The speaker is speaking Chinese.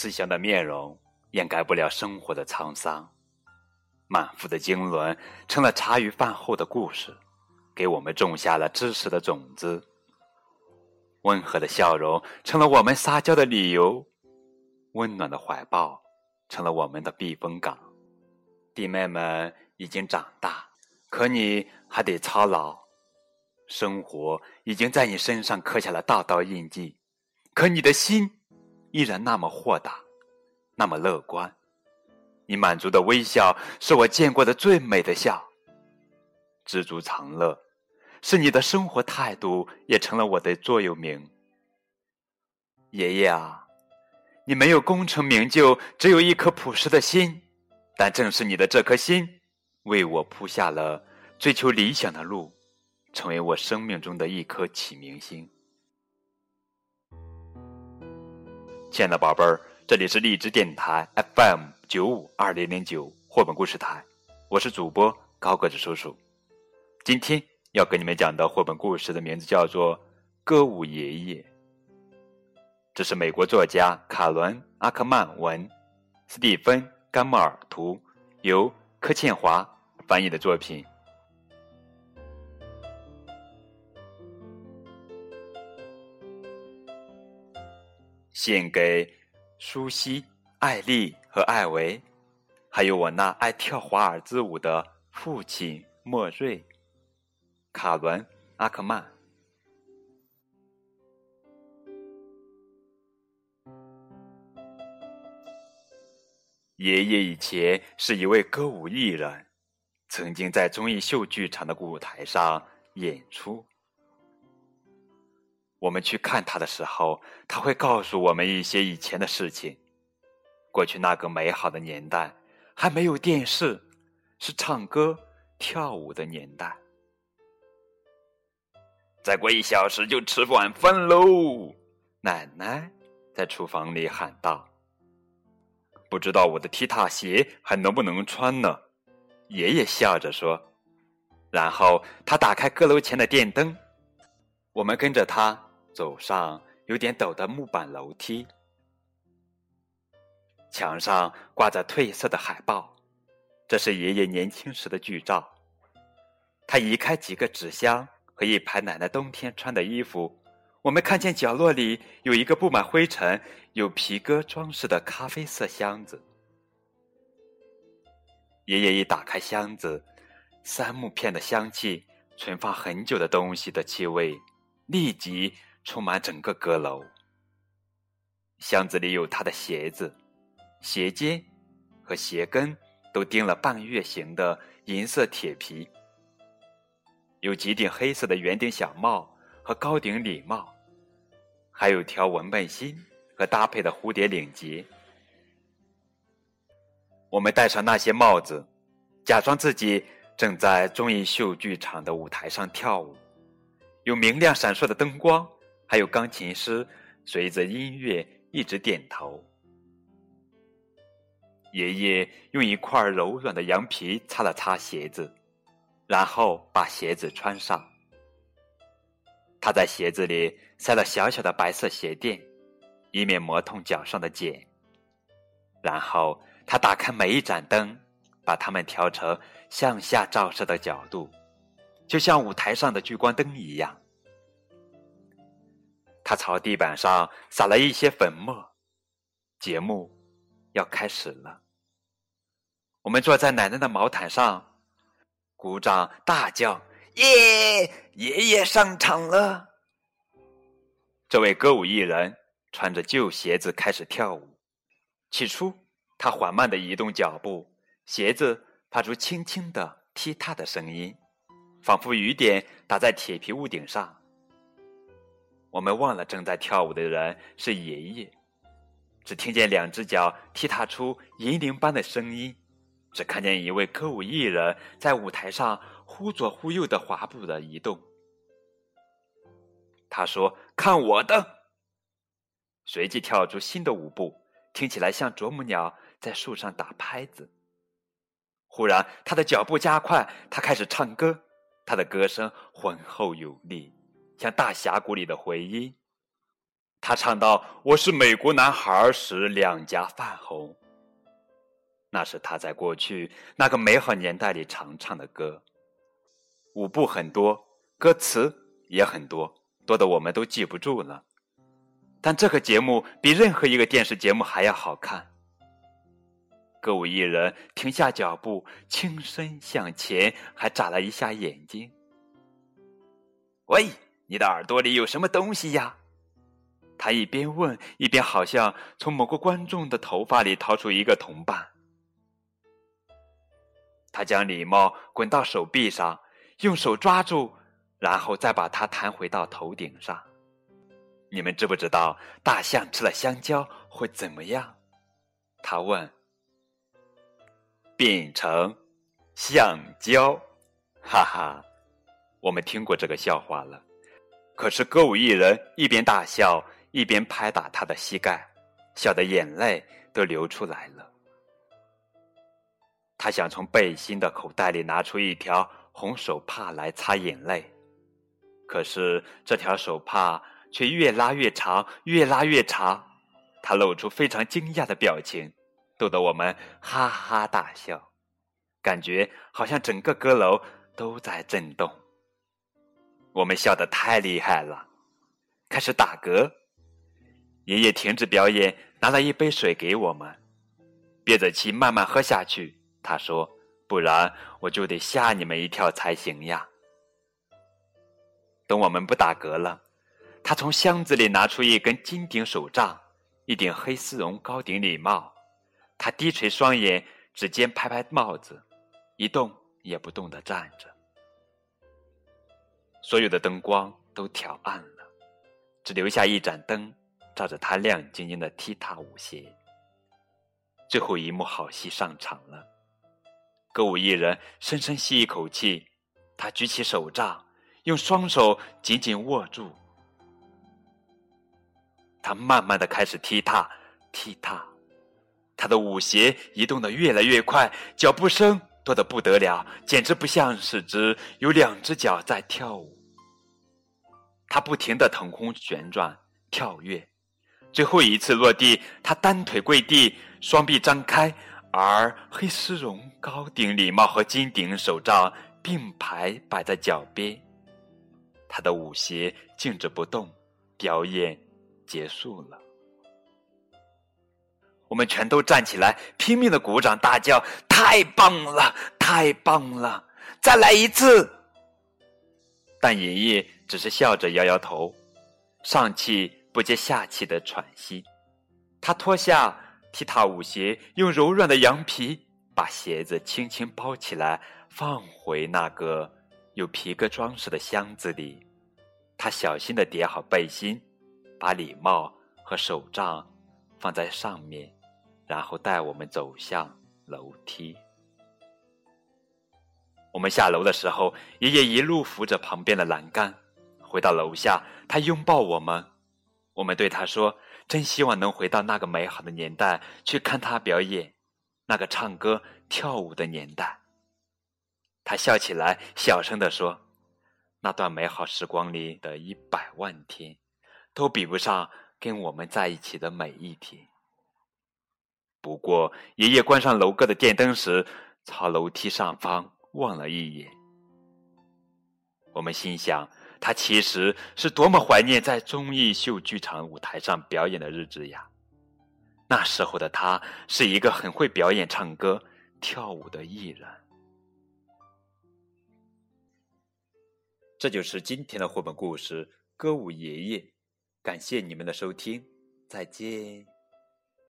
慈祥的面容掩盖不了生活的沧桑，满腹的经纶成了茶余饭后的故事，给我们种下了知识的种子。温和的笑容成了我们撒娇的理由，温暖的怀抱成了我们的避风港。弟妹们已经长大，可你还得操劳。生活已经在你身上刻下了道道印记，可你的心依然那么豁达，那么乐观。你满足的微笑是我见过的最美的笑。知足常乐，是你的生活态度，也成了我的座右铭。爷爷啊，你没有功成名就，只有一颗朴实的心，但正是你的这颗心，为我铺下了追求理想的路。成为我生命中的一颗启明星。亲爱的宝贝儿，这里是荔枝电台 FM 九五二零零九绘本故事台，我是主播高个子叔叔。今天要给你们讲的绘本故事的名字叫做《歌舞爷爷》，这是美国作家卡伦·阿克曼文、斯蒂芬·甘莫尔图，由柯倩华翻译的作品。献给舒西、艾丽和艾维，还有我那爱跳华尔兹舞的父亲莫瑞。卡伦·阿克曼。爷爷以前是一位歌舞艺人，曾经在综艺秀剧场的舞台上演出。我们去看他的时候，他会告诉我们一些以前的事情。过去那个美好的年代，还没有电视，是唱歌跳舞的年代。再过一小时就吃晚饭喽，奶奶在厨房里喊道。不知道我的踢踏鞋还能不能穿呢？爷爷笑着说。然后他打开阁楼前的电灯，我们跟着他。走上有点陡的木板楼梯，墙上挂着褪色的海报，这是爷爷年轻时的剧照。他移开几个纸箱和一排奶奶冬天穿的衣服，我们看见角落里有一个布满灰尘、有皮革装饰的咖啡色箱子。爷爷一打开箱子，杉木片的香气、存放很久的东西的气味，立即。充满整个阁楼。箱子里有他的鞋子、鞋尖和鞋跟，都钉了半月形的银色铁皮。有几顶黑色的圆顶小帽和高顶礼帽，还有条纹背心和搭配的蝴蝶领结。我们戴上那些帽子，假装自己正在综艺秀剧场的舞台上跳舞，有明亮闪烁的灯光。还有钢琴师随着音乐一直点头。爷爷用一块柔软的羊皮擦了擦鞋子，然后把鞋子穿上。他在鞋子里塞了小小的白色鞋垫，以免磨痛脚上的茧。然后他打开每一盏灯，把它们调成向下照射的角度，就像舞台上的聚光灯一样。他朝地板上撒了一些粉末，节目要开始了。我们坐在奶奶的毛毯上，鼓掌大叫：“耶！爷爷上场了！”这位歌舞艺人穿着旧鞋子开始跳舞。起初，他缓慢的移动脚步，鞋子发出轻轻的踢踏的声音，仿佛雨点打在铁皮屋顶上。我们忘了正在跳舞的人是爷爷，只听见两只脚踢踏出银铃般的声音，只看见一位歌舞艺人，在舞台上忽左忽右的滑步的移动。他说：“看我的！”随即跳出新的舞步，听起来像啄木鸟在树上打拍子。忽然，他的脚步加快，他开始唱歌，他的歌声浑厚有力。像大峡谷里的回音，他唱到“我是美国男孩”时，两颊泛红。那是他在过去那个美好年代里常唱的歌。舞步很多，歌词也很多，多的我们都记不住了。但这个节目比任何一个电视节目还要好看。歌舞艺人停下脚步，轻声向前，还眨了一下眼睛。喂，你的耳朵里有什么东西呀？他一边问，一边好像从某个观众的头发里掏出一个铜板。他将礼帽滚到手臂上，用手抓住，然后再把它弹回到头顶上。你们知不知道大象吃了香蕉会怎么样？他问。变成橡胶，哈哈，我们听过这个笑话了。可是歌舞艺人一边大笑，一边拍打他的膝盖，笑得眼泪都流出来了。他想从背心的口袋里拿出一条红手帕来擦眼泪，可是这条手帕却越拉越长，越拉越长。他露出非常惊讶的表情。逗得我们哈哈大笑，感觉好像整个阁楼都在震动。我们笑得太厉害了，开始打嗝。爷爷停止表演，拿了一杯水给我们，憋着气慢慢喝下去。他说：“不然我就得吓你们一跳才行呀。”等我们不打嗝了，他从箱子里拿出一根金顶手杖，一顶黑丝绒高顶礼帽。他低垂双眼，指尖拍拍帽子，一动也不动地站着。所有的灯光都调暗了，只留下一盏灯照着他亮晶晶的踢踏舞鞋。最后一幕好戏上场了，歌舞艺人深深吸一口气，他举起手杖，用双手紧紧握住，他慢慢的开始踢踏，踢踏。他的舞鞋移动的越来越快，脚步声多得不得了，简直不像是只有两只脚在跳舞。他不停的腾空旋转、跳跃，最后一次落地，他单腿跪地，双臂张开，而黑丝绒高顶礼帽和金顶手杖并排摆在脚边。他的舞鞋静止不动，表演结束了。我们全都站起来，拼命的鼓掌，大叫：“太棒了，太棒了！再来一次！”但爷爷只是笑着摇摇头，上气不接下气的喘息。他脱下踢踏舞鞋，用柔软的羊皮把鞋子轻轻包起来，放回那个有皮革装饰的箱子里。他小心的叠好背心，把礼帽和手杖放在上面。然后带我们走向楼梯。我们下楼的时候，爷爷一路扶着旁边的栏杆。回到楼下，他拥抱我们。我们对他说：“真希望能回到那个美好的年代，去看他表演，那个唱歌跳舞的年代。”他笑起来，小声地说：“那段美好时光里的一百万天，都比不上跟我们在一起的每一天。”不过，爷爷关上楼阁的电灯时，朝楼梯上方望了一眼。我们心想，他其实是多么怀念在综艺秀剧场舞台上表演的日子呀！那时候的他是一个很会表演、唱歌、跳舞的艺人。这就是今天的绘本故事《歌舞爷爷》，感谢你们的收听，再见。